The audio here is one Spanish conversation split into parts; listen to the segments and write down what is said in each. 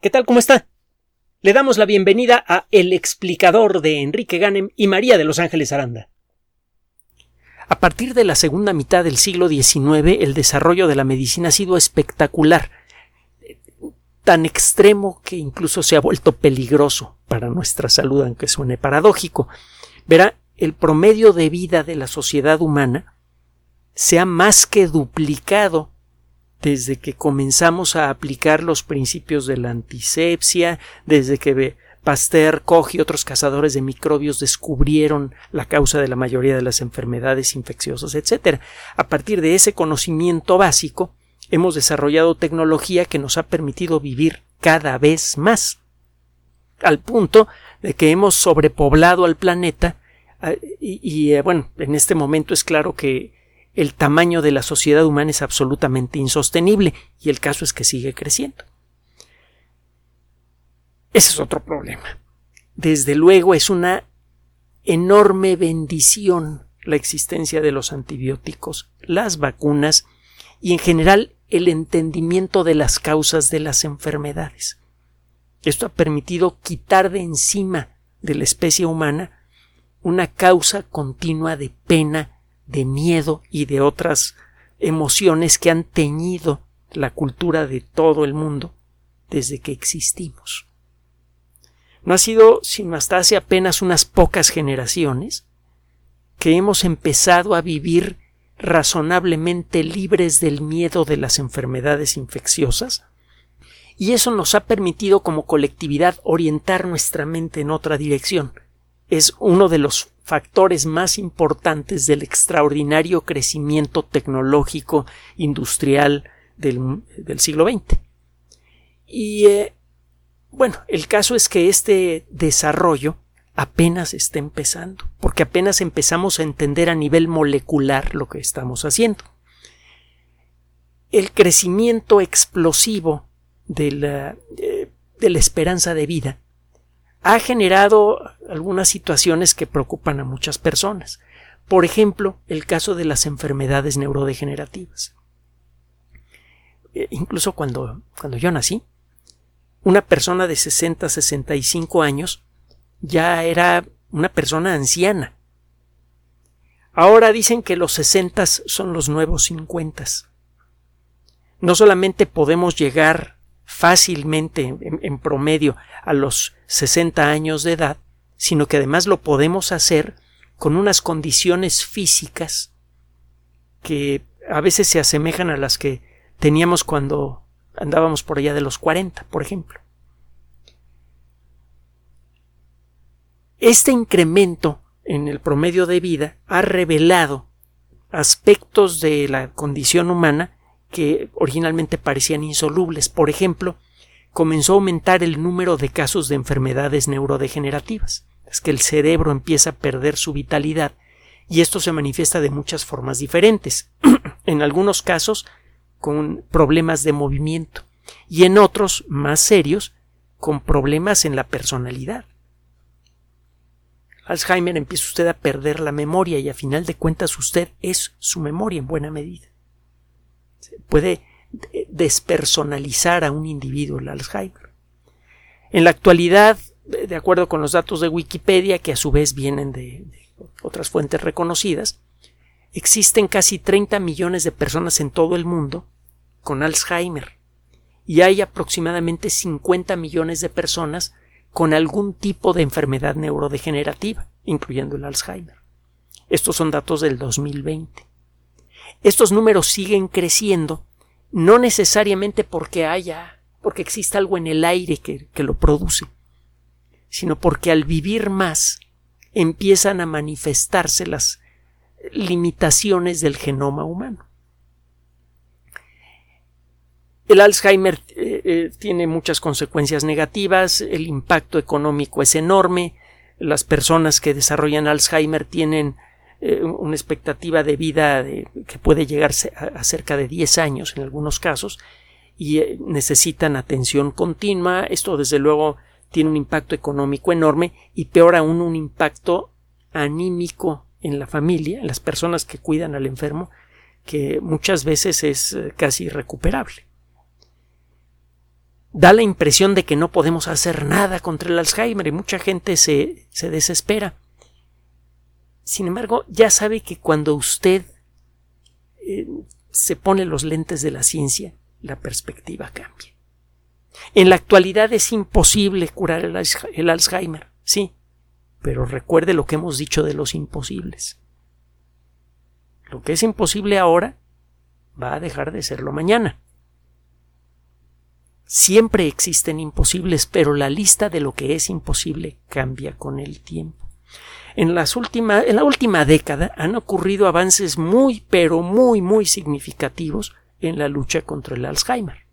¿Qué tal? ¿Cómo está? Le damos la bienvenida a El explicador de Enrique Ganem y María de Los Ángeles Aranda. A partir de la segunda mitad del siglo XIX, el desarrollo de la medicina ha sido espectacular, tan extremo que incluso se ha vuelto peligroso para nuestra salud, aunque suene paradójico. Verá, el promedio de vida de la sociedad humana se ha más que duplicado desde que comenzamos a aplicar los principios de la antisepsia, desde que Pasteur, Koch y otros cazadores de microbios descubrieron la causa de la mayoría de las enfermedades infecciosas, etc. A partir de ese conocimiento básico, hemos desarrollado tecnología que nos ha permitido vivir cada vez más, al punto de que hemos sobrepoblado al planeta ah, y, eh, bueno, en este momento es claro que el tamaño de la sociedad humana es absolutamente insostenible y el caso es que sigue creciendo. Ese es otro problema. Desde luego es una enorme bendición la existencia de los antibióticos, las vacunas y en general el entendimiento de las causas de las enfermedades. Esto ha permitido quitar de encima de la especie humana una causa continua de pena de miedo y de otras emociones que han teñido la cultura de todo el mundo desde que existimos. No ha sido sino hasta hace apenas unas pocas generaciones que hemos empezado a vivir razonablemente libres del miedo de las enfermedades infecciosas, y eso nos ha permitido como colectividad orientar nuestra mente en otra dirección. Es uno de los factores más importantes del extraordinario crecimiento tecnológico industrial del, siglo XX. Y eh, bueno, el caso es que este desarrollo apenas está empezando, porque apenas empezamos a entender a nivel molecular lo que estamos haciendo. El crecimiento explosivo de la, eh, de la esperanza de vida ha generado algunas situaciones que preocupan a muchas personas. Por ejemplo, el caso de las enfermedades neurodegenerativas. Eh, incluso cuando, cuando yo nací, una persona de 60, 65 años ya era una persona anciana. Ahora dicen que los 60 son los nuevos 50. No solamente podemos llegar fácilmente en, promedio a los 60 años de edad, sino que además lo podemos hacer con unas condiciones físicas que a veces se asemejan a las que teníamos cuando andábamos por allá de los 40, por ejemplo. Este incremento en el promedio de vida ha revelado aspectos de la condición humana que originalmente parecían insolubles. Por ejemplo, comenzó a aumentar el número de casos de enfermedades neurodegenerativas. Es que el cerebro empieza a perder su vitalidad y esto se manifiesta de muchas formas diferentes. en algunos casos con problemas de movimiento y en otros más serios con problemas en la personalidad. Alzheimer empieza usted a perder la memoria y a final de cuentas usted es su memoria en buena medida puede despersonalizar a un individuo el Alzheimer. En la actualidad, de acuerdo con los datos de Wikipedia, que a su vez vienen de, otras fuentes reconocidas, existen casi 30 millones de personas en todo el mundo con Alzheimer y hay aproximadamente 50 millones de personas con algún tipo de enfermedad neurodegenerativa, incluyendo el Alzheimer. Estos son datos del 2020. Estos números siguen creciendo, no necesariamente porque haya, porque exista algo en el aire que, que lo produce, sino porque al vivir más empiezan a manifestarse las limitaciones del genoma humano. El Alzheimer eh, eh, tiene muchas consecuencias negativas, el impacto económico es enorme, las personas que desarrollan Alzheimer tienen eh, una expectativa de vida que puede llegar a, cerca de 10 años en algunos casos y eh, necesitan atención continua. Esto desde luego tiene un impacto económico enorme y peor aún un impacto anímico en la familia, en las personas que cuidan al enfermo, que muchas veces es eh, casi irrecuperable. da la impresión de que no podemos hacer nada contra el Alzheimer y mucha gente se, se desespera. Sin embargo, ya sabe que cuando usted eh, se pone los lentes de la ciencia, la perspectiva cambia. En la actualidad es imposible curar el, el Alzheimer, sí, pero recuerde lo que hemos dicho de los imposibles. Lo que es imposible ahora va a dejar de serlo mañana. Siempre existen imposibles, pero la lista de lo que es imposible cambia con el tiempo. En, las en la última década han ocurrido avances muy, pero muy, muy significativos en la lucha contra el Alzheimer.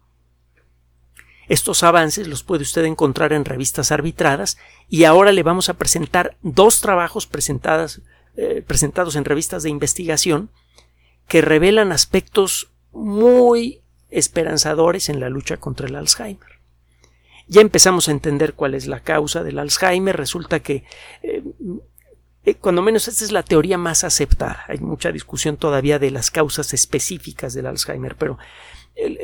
Estos avances los puede usted encontrar en revistas arbitradas y ahora le vamos a presentar dos trabajos eh, presentados en revistas de investigación que revelan aspectos muy esperanzadores en la lucha contra el Alzheimer. Ya empezamos a entender cuál es la causa del Alzheimer. Resulta que, eh, eh, cuando menos esta es la teoría más aceptada. Hay mucha discusión todavía de las causas específicas del Alzheimer, pero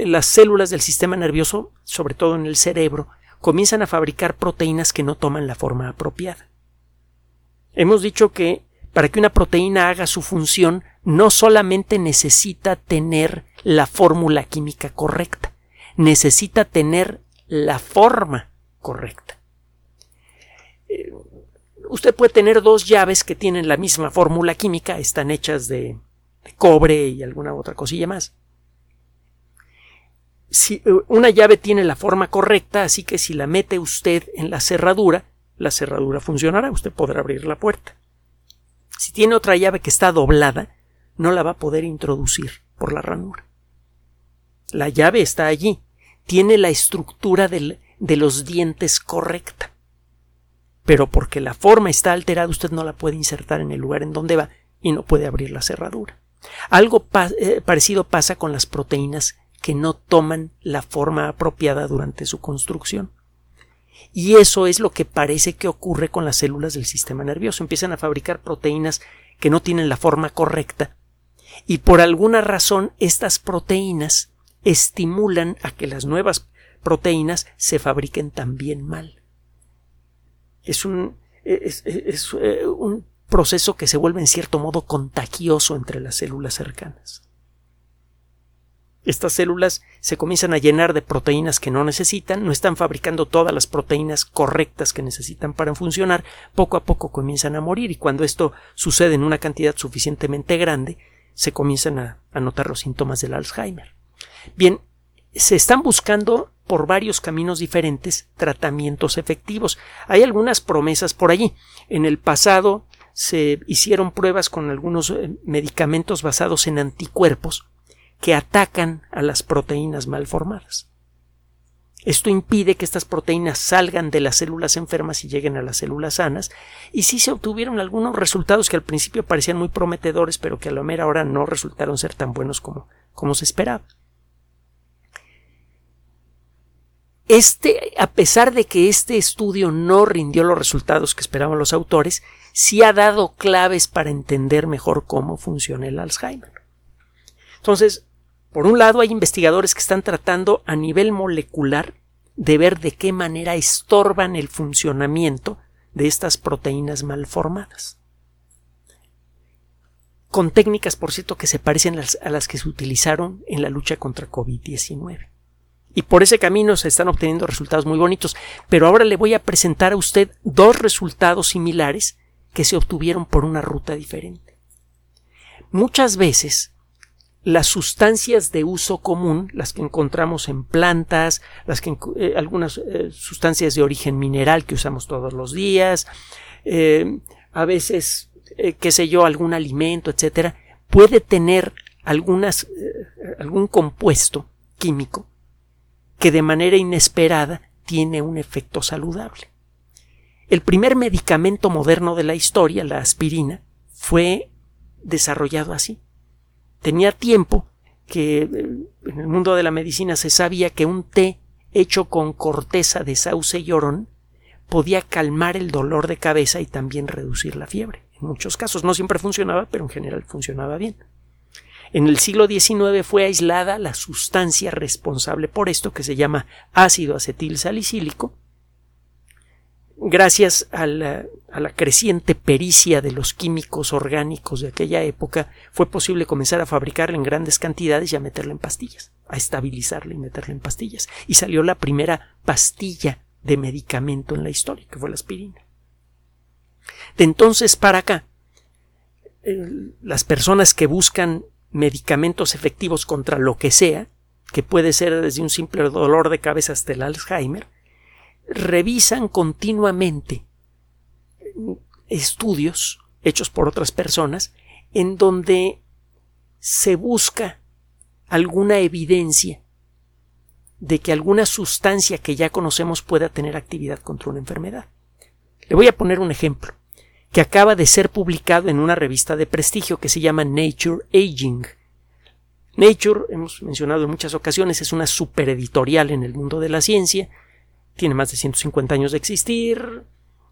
las células del sistema nervioso, sobre todo en el cerebro, comienzan a fabricar proteínas que no toman la forma apropiada. Hemos dicho que para que una proteína haga su función, no solamente necesita tener la fórmula química correcta, necesita tener la forma correcta. Eh, usted puede tener dos llaves que tienen la misma fórmula química, están hechas de, cobre y alguna otra cosilla más. Si, eh, una llave tiene la forma correcta, así que si la mete usted en la cerradura, la cerradura funcionará, usted podrá abrir la puerta. Si tiene otra llave que está doblada, no la va a poder introducir por la ranura. La llave está allí, tiene la estructura de los dientes correcta. Pero porque la forma está alterada, usted no la puede insertar en el lugar en donde va y no puede abrir la cerradura. Algo eh, parecido pasa con las proteínas que no toman la forma apropiada durante su construcción. Y eso es lo que parece que ocurre con las células del sistema nervioso. Empiezan a fabricar proteínas que no tienen la forma correcta y por alguna razón estas proteínas estimulan a que las nuevas proteínas se fabriquen también mal. Es un, es, eh, un proceso que se vuelve en cierto modo contagioso entre las células cercanas. Estas células se comienzan a llenar de proteínas que no necesitan, no están fabricando todas las proteínas correctas que necesitan para funcionar, poco a poco comienzan a morir y cuando esto sucede en una cantidad suficientemente grande, se comienzan a, notar los síntomas del Alzheimer. Bien, se están buscando por varios caminos diferentes tratamientos efectivos. Hay algunas promesas por allí. En el pasado se hicieron pruebas con algunos eh, medicamentos basados en anticuerpos que atacan a las proteínas mal formadas. Esto impide que estas proteínas salgan de las células enfermas y lleguen a las células sanas, y sí se obtuvieron algunos resultados que al principio parecían muy prometedores, pero que a la mera hora no resultaron ser tan buenos como, como se esperaba. Este, a pesar de que este estudio no rindió los resultados que esperaban los autores, sí ha dado claves para entender mejor cómo funciona el Alzheimer. Entonces, por un lado, hay investigadores que están tratando a nivel molecular de ver de qué manera estorban el funcionamiento de estas proteínas mal formadas. Con técnicas, por cierto, que se parecen a las que se utilizaron en la lucha contra COVID-19. Y por ese camino se están obteniendo resultados muy bonitos. Pero ahora le voy a presentar a usted dos resultados similares que se obtuvieron por una ruta diferente. Muchas veces las sustancias de uso común, las que encontramos en plantas, las que eh, algunas eh, sustancias de origen mineral que usamos todos los días, eh, a veces, qué sé yo, algún alimento, etcétera, puede tener algunas, algún compuesto químico que de manera inesperada tiene un efecto saludable. El primer medicamento moderno de la historia, la aspirina, fue desarrollado así tenía tiempo que eh, en el mundo de la medicina se sabía que un té hecho con corteza de sauce y orón podía calmar el dolor de cabeza y también reducir la fiebre. En muchos casos no siempre funcionaba, pero en general funcionaba bien. En el siglo XIX fue aislada la sustancia responsable por esto que se llama ácido acetil salicílico. Gracias a la, creciente pericia de los químicos orgánicos de aquella época, fue posible comenzar a fabricarla en grandes cantidades y a meterla en pastillas, a estabilizarla y meterla en pastillas. Y salió la primera pastilla de medicamento en la historia, que fue la aspirina. De entonces para acá, las personas que buscan medicamentos efectivos contra lo que sea, que puede ser desde un simple dolor de cabeza hasta el Alzheimer, revisan continuamente estudios hechos por otras personas en donde se busca alguna evidencia de que alguna sustancia que ya conocemos pueda tener actividad contra una enfermedad. Le voy a poner un ejemplo que acaba de ser publicado en una revista de prestigio que se llama Nature Aging. Nature, hemos mencionado en muchas ocasiones, es una supereditorial en el mundo de la ciencia, tiene más de 150 años de existir,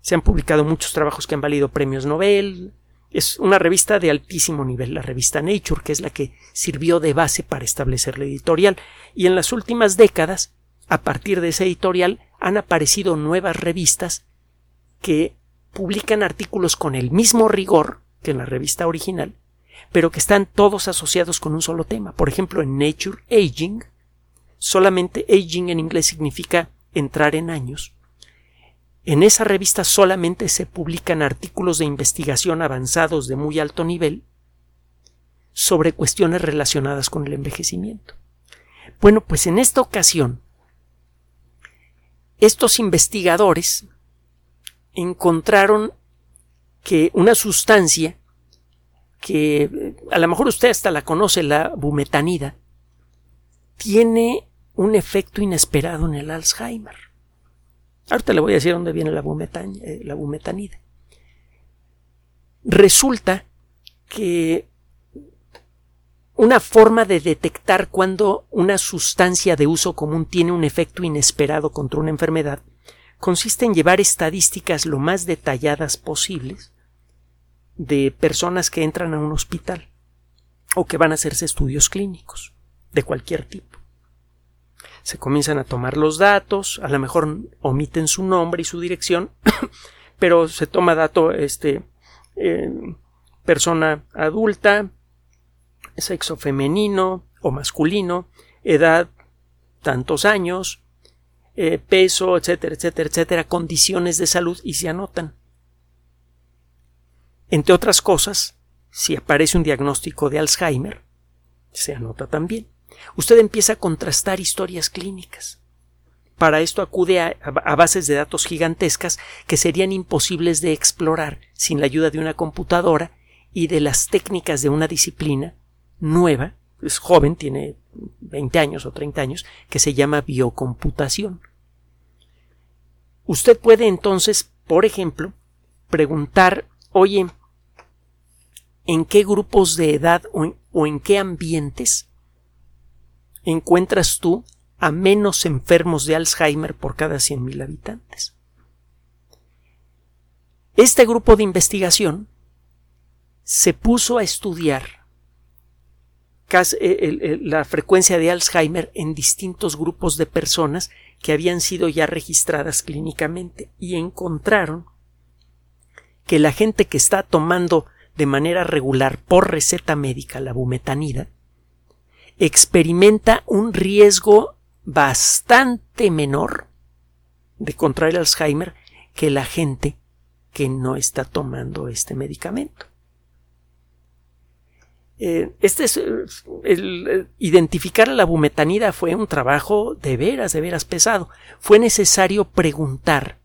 se han publicado muchos trabajos que han valido premios Nobel, es una revista de altísimo nivel, la revista Nature, que es la que sirvió de base para establecer la editorial, y en las últimas décadas, a partir de esa editorial, han aparecido nuevas revistas que publican artículos con el mismo rigor que en la revista original, pero que están todos asociados con un solo tema. Por ejemplo, en Nature Aging, solamente aging en inglés significa entrar en años. En esa revista solamente se publican artículos de investigación avanzados de muy alto nivel sobre cuestiones relacionadas con el envejecimiento. Bueno, pues en esta ocasión, estos investigadores encontraron que una sustancia que a lo mejor usted hasta la conoce, la bumetanida, tiene un efecto inesperado en el Alzheimer. Ahorita le voy a decir dónde viene la, eh, la bumetanida. Resulta que una forma de detectar cuando una sustancia de uso común tiene un efecto inesperado contra una enfermedad consiste en llevar estadísticas lo más detalladas posibles de personas que entran a un hospital o que van a hacerse estudios clínicos de cualquier tipo. Se comienzan a tomar los datos, a lo mejor omiten su nombre y su dirección, pero se toma dato este eh, persona adulta, sexo femenino o masculino, edad tantos años, eh, peso, etcétera, etcétera, etcétera, condiciones de salud y se anotan. Entre otras cosas, si aparece un diagnóstico de Alzheimer, se anota también. Usted empieza a contrastar historias clínicas. Para esto acude a, a, bases de datos gigantescas que serían imposibles de explorar sin la ayuda de una computadora y de las técnicas de una disciplina nueva, es joven, tiene 20 años o 30 años, que se llama biocomputación. Usted puede entonces, por ejemplo, preguntar, oye, ¿en qué grupos de edad o en, qué ambientes encuentras tú a menos enfermos de Alzheimer por cada 100.000 habitantes? Este grupo de investigación se puso a estudiar la frecuencia de Alzheimer en distintos grupos de personas que habían sido ya registradas clínicamente y encontraron que la gente que está tomando de manera regular por receta médica la bumetanida experimenta un riesgo bastante menor de contraer Alzheimer que la gente que no está tomando este medicamento. Eh, este es el, identificar a la bumetanida fue un trabajo de veras, de veras pesado. Fue necesario preguntar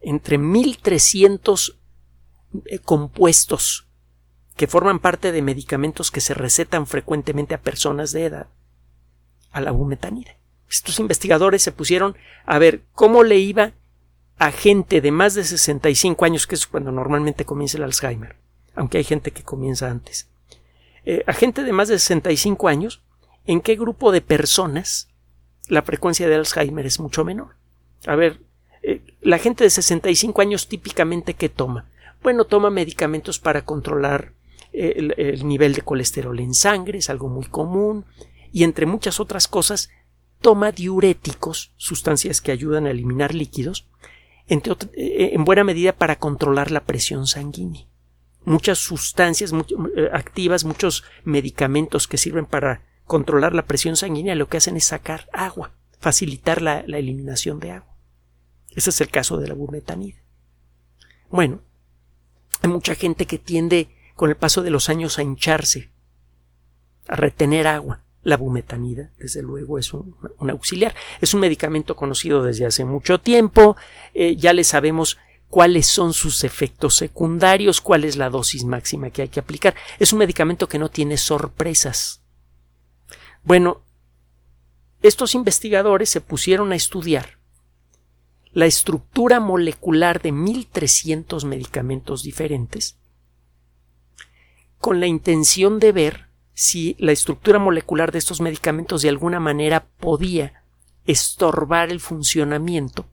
entre 1300 eh, compuestos que forman parte de medicamentos que se recetan frecuentemente a personas de edad a la bumetanida. Estos investigadores se pusieron a ver cómo le iba a gente de más de 65 años, que es cuando normalmente comienza el Alzheimer, aunque hay gente que comienza antes. Eh, a gente de más de 65 años, ¿en qué grupo de personas la frecuencia de Alzheimer es mucho menor? A ver, eh, la gente de 65 años típicamente ¿qué toma? Bueno, toma medicamentos para controlar el, nivel de colesterol en sangre, es algo muy común, y entre muchas otras cosas, toma diuréticos, sustancias que ayudan a eliminar líquidos, eh, en buena medida para controlar la presión sanguínea. Muchas sustancias eh, activas, muchos medicamentos que sirven para controlar la presión sanguínea, lo que hacen es sacar agua, facilitar la, la eliminación de agua. Ese es el caso de la bumetanida. Bueno, hay mucha gente que tiende con el paso de los años a hincharse, a retener agua. La bumetanida, desde luego, es un, auxiliar. Es un medicamento conocido desde hace mucho tiempo. Eh, ya le sabemos cuáles son sus efectos secundarios, cuál es la dosis máxima que hay que aplicar. Es un medicamento que no tiene sorpresas. Bueno, estos investigadores se pusieron a estudiar la estructura molecular de 1300 medicamentos diferentes con la intención de ver si la estructura molecular de estos medicamentos de alguna manera podía estorbar el funcionamiento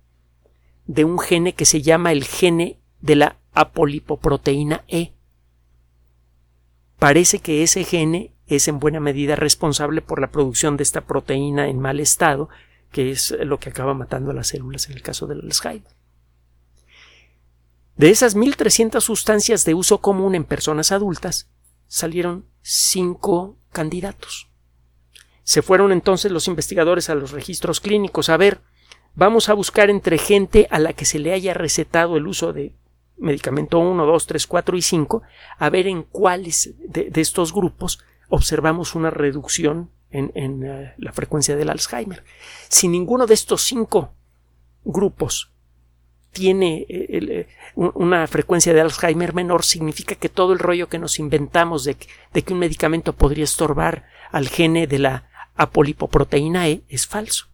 de un gene que se llama el gene de la apolipoproteína E. Parece que ese gene es en buena medida responsable por la producción de esta proteína en mal estado, que es lo que acaba matando a las células en el caso del Alzheimer. De esas 1.300 sustancias de uso común en personas adultas, salieron cinco candidatos. Se fueron entonces los investigadores a los registros clínicos a ver, vamos a buscar entre gente a la que se le haya recetado el uso de medicamento 1, 2, 3, 4 y 5, a ver en cuáles de, estos grupos observamos una reducción en, uh, la frecuencia del Alzheimer. Si ninguno de estos cinco grupos tiene eh, eh, una frecuencia de Alzheimer menor, significa que todo el rollo que nos inventamos de, que un medicamento podría estorbar al gene de la apolipoproteína E es falso.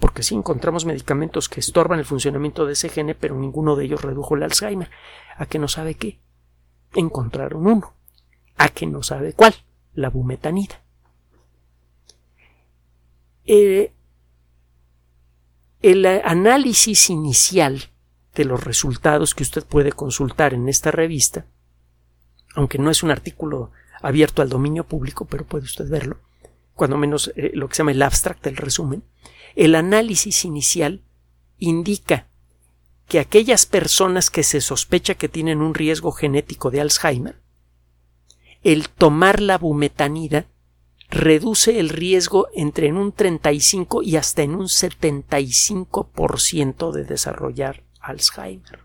Porque sí encontramos medicamentos que estorban el funcionamiento de ese gene, pero ninguno de ellos redujo el Alzheimer. ¿A que no sabe qué? Encontraron uno. ¿A que no sabe cuál? La bumetanida. Eh, el análisis inicial de los resultados que usted puede consultar en esta revista, aunque no es un artículo abierto al dominio público, pero puede usted verlo, cuando menos eh, lo que se llama el abstract, el resumen, el análisis inicial indica que aquellas personas que se sospecha que tienen un riesgo genético de Alzheimer, el tomar la bumetanida reduce el riesgo entre en un 35 y hasta en un 75% de desarrollar Alzheimer.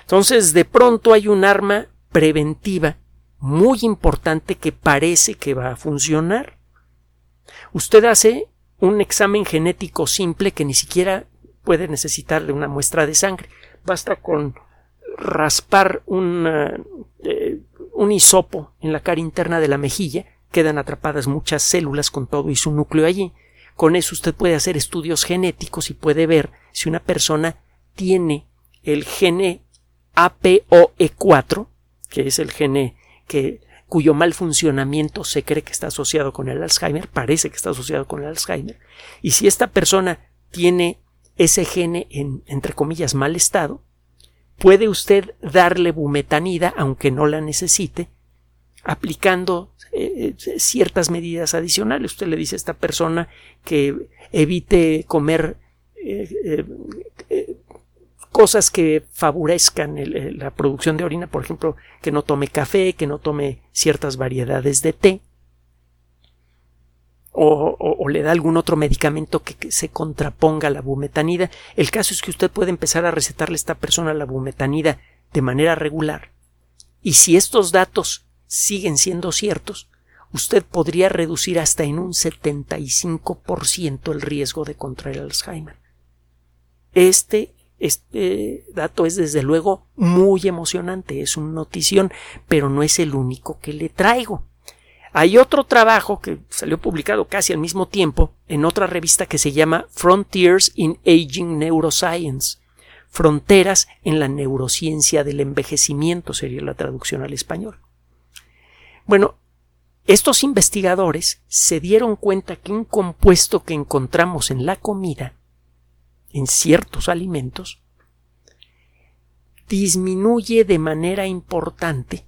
Entonces, de pronto hay un arma preventiva muy importante que parece que va a funcionar. Usted hace un examen genético simple que ni siquiera puede necesitar de una muestra de sangre. Basta con raspar un, eh, un hisopo en la cara interna de la mejilla quedan atrapadas muchas células con todo y su núcleo allí. Con eso usted puede hacer estudios genéticos y puede ver si una persona tiene el gene APOE4, que es el gene que, cuyo mal funcionamiento se cree que está asociado con el Alzheimer, parece que está asociado con el Alzheimer, y si esta persona tiene ese gene en, entre comillas, mal estado, puede usted darle bumetanida, aunque no la necesite, aplicando eh, eh, ciertas medidas adicionales. Usted le dice a esta persona que evite comer eh, cosas que favorezcan la producción de orina, por ejemplo, que no tome café, que no tome ciertas variedades de té, o, le da algún otro medicamento que, que, se contraponga a la bumetanida. El caso es que usted puede empezar a recetarle a esta persona la bumetanida de manera regular. Y si estos datos siguen siendo ciertos, usted podría reducir hasta en un 75% el riesgo de contraer Alzheimer. Este, este dato es desde luego muy emocionante, es una notición, pero no es el único que le traigo. Hay otro trabajo que salió publicado casi al mismo tiempo en otra revista que se llama Frontiers in Aging Neuroscience. Fronteras en la neurociencia del envejecimiento sería la traducción al español. Bueno, estos investigadores se dieron cuenta que un compuesto que encontramos en la comida, en ciertos alimentos, disminuye de manera importante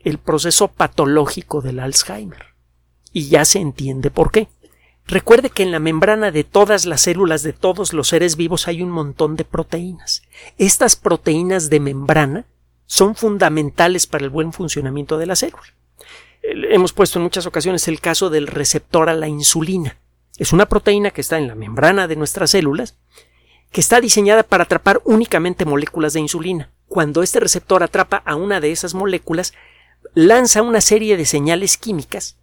el proceso patológico del Alzheimer. Y ya se entiende por qué. Recuerde que en la membrana de todas las células de todos los seres vivos hay un montón de proteínas. Estas proteínas de membrana son fundamentales para el buen funcionamiento de la célula. Hemos puesto en muchas ocasiones el caso del receptor a la insulina. Es una proteína que está en la membrana de nuestras células que está diseñada para atrapar únicamente moléculas de insulina. Cuando este receptor atrapa a una de esas moléculas, lanza una serie de señales químicas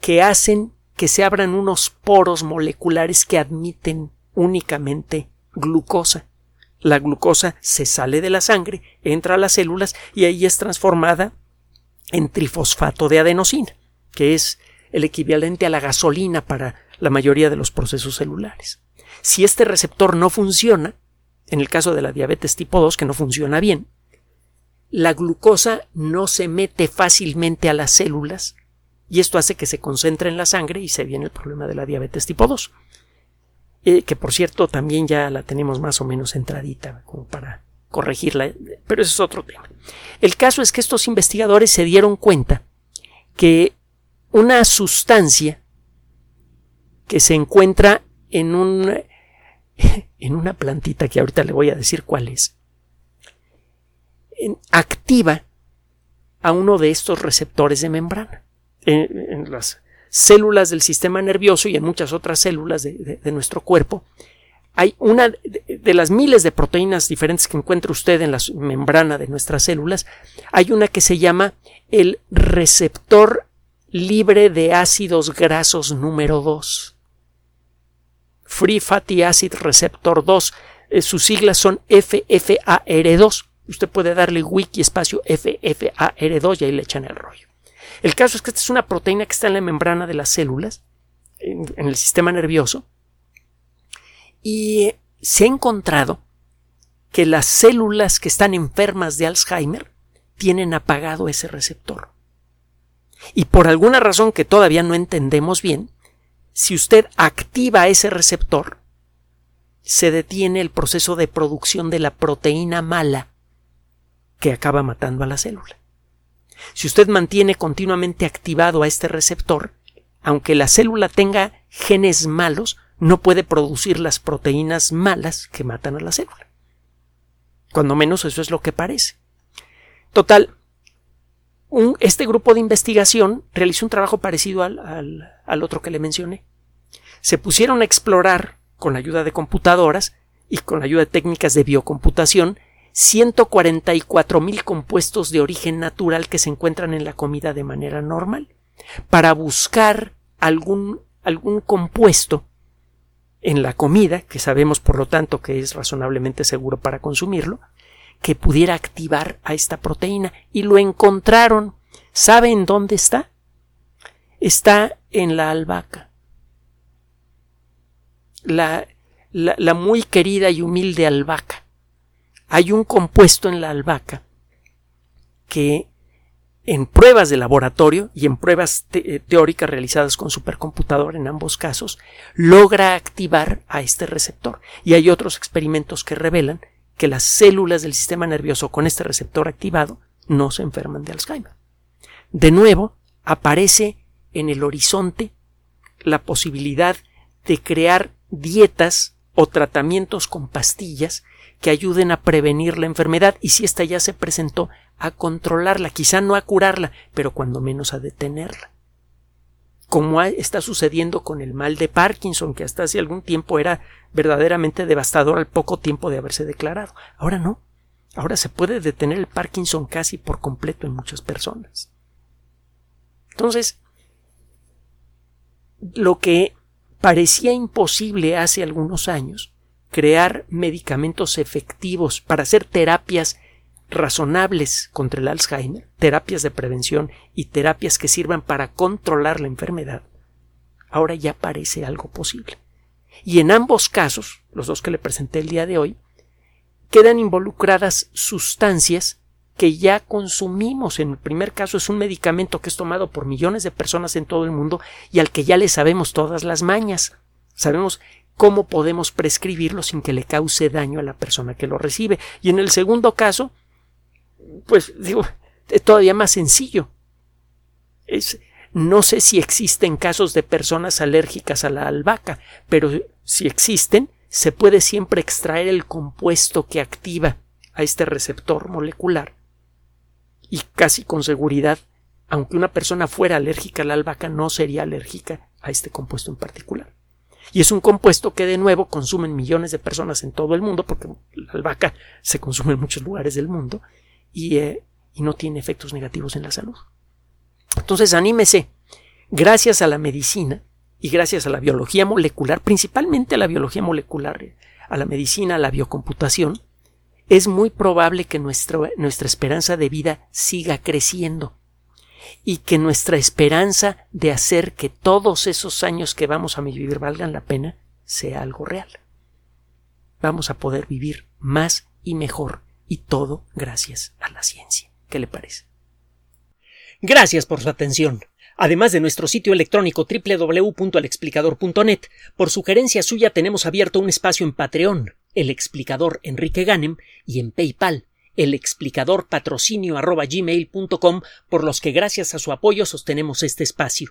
que hacen que se abran unos poros moleculares que admiten únicamente glucosa. La glucosa se sale de la sangre, entra a las células y ahí es transformada en trifosfato de adenosina, que es el equivalente a la gasolina para la mayoría de los procesos celulares. Si este receptor no funciona, en el caso de la diabetes tipo 2, que no funciona bien, la glucosa no se mete fácilmente a las células y esto hace que se concentre en la sangre y se viene el problema de la diabetes tipo 2. Eh, que por cierto también ya la tenemos más o menos entradita como para corregirla, pero ese es otro tema. El caso es que estos investigadores se dieron cuenta que una sustancia que se encuentra en un en una plantita que ahorita le voy a decir cuál es, activa a uno de estos receptores de membrana en, las células del sistema nervioso y en muchas otras células de, nuestro cuerpo. Hay una de, las miles de proteínas diferentes que encuentra usted en la membrana de nuestras células, hay una que se llama el receptor libre de ácidos grasos número 2. Free Fatty Acid Receptor 2. Eh, sus siglas son FFAR2. Usted puede darle wiki espacio FFAR2 y ahí le echan el rollo. El caso es que esta es una proteína que está en la membrana de las células, en, el sistema nervioso, y se ha encontrado que las células que están enfermas de Alzheimer tienen apagado ese receptor. Y por alguna razón que todavía no entendemos bien, si usted activa ese receptor, se detiene el proceso de producción de la proteína mala que acaba matando a la célula. Si usted mantiene continuamente activado a este receptor, aunque la célula tenga genes malos, no puede producir las proteínas malas que matan a la célula. Cuando menos eso es lo que parece. Total, este grupo de investigación realizó un trabajo parecido al, al otro que le mencioné. Se pusieron a explorar, con la ayuda de computadoras y con la ayuda de técnicas de biocomputación, 144 mil compuestos de origen natural que se encuentran en la comida de manera normal, para buscar algún, algún compuesto en la comida, que sabemos por lo tanto que es razonablemente seguro para consumirlo, que pudiera activar a esta proteína y lo encontraron. ¿Saben dónde está? Está en la albahaca. La, muy querida y humilde albahaca hay un compuesto en la albahaca que en pruebas de laboratorio y en pruebas eh, teóricas realizadas con supercomputador en ambos casos, logra activar a este receptor. Y hay otros experimentos que revelan que las células del sistema nervioso con este receptor activado no se enferman de Alzheimer. De nuevo, aparece en el horizonte la posibilidad de crear dietas o tratamientos con pastillas que ayuden a prevenir la enfermedad y si ésta ya se presentó, a controlarla, quizá no a curarla, pero cuando menos a detenerla. Como está sucediendo con el mal de Parkinson, que hasta hace algún tiempo era verdaderamente devastador al poco tiempo de haberse declarado. Ahora no. Ahora se puede detener el Parkinson casi por completo en muchas personas. Entonces, lo que parecía imposible hace algunos años, crear medicamentos efectivos para hacer terapias razonables contra el Alzheimer, terapias de prevención y terapias que sirvan para controlar la enfermedad, ahora ya parece algo posible. Y en ambos casos, los dos que le presenté el día de hoy, quedan involucradas sustancias que ya consumimos. En el primer caso es un medicamento que es tomado por millones de personas en todo el mundo y al que ya le sabemos todas las mañas. Sabemos cómo podemos prescribirlo sin que le cause daño a la persona que lo recibe. Y en el segundo caso, pues digo, todavía más sencillo. Es, no sé si existen casos de personas alérgicas a la albahaca, pero si existen, se puede siempre extraer el compuesto que activa a este receptor molecular y casi con seguridad, aunque una persona fuera alérgica a la albahaca, no sería alérgica a este compuesto en particular. Y es un compuesto que de nuevo consumen millones de personas en todo el mundo, porque la albahaca se consume en muchos lugares del mundo y, eh, y no tiene efectos negativos en la salud. Entonces, anímese. Gracias a la medicina y gracias a la biología molecular, principalmente a la biología molecular, a la medicina, a la biocomputación, es muy probable que nuestra esperanza de vida siga creciendo y que nuestra esperanza de hacer que todos esos años que vamos a vivir valgan la pena sea algo real. Vamos a poder vivir más y mejor y todo gracias a la ciencia. ¿Qué le parece? Gracias por su atención. Además de nuestro sitio electrónico www.alexplicador.net, por sugerencia suya tenemos abierto un espacio en Patreon, el explicador Enrique Ganem, y en PayPal, el explicador patrocinio por los que gracias a su apoyo sostenemos este espacio.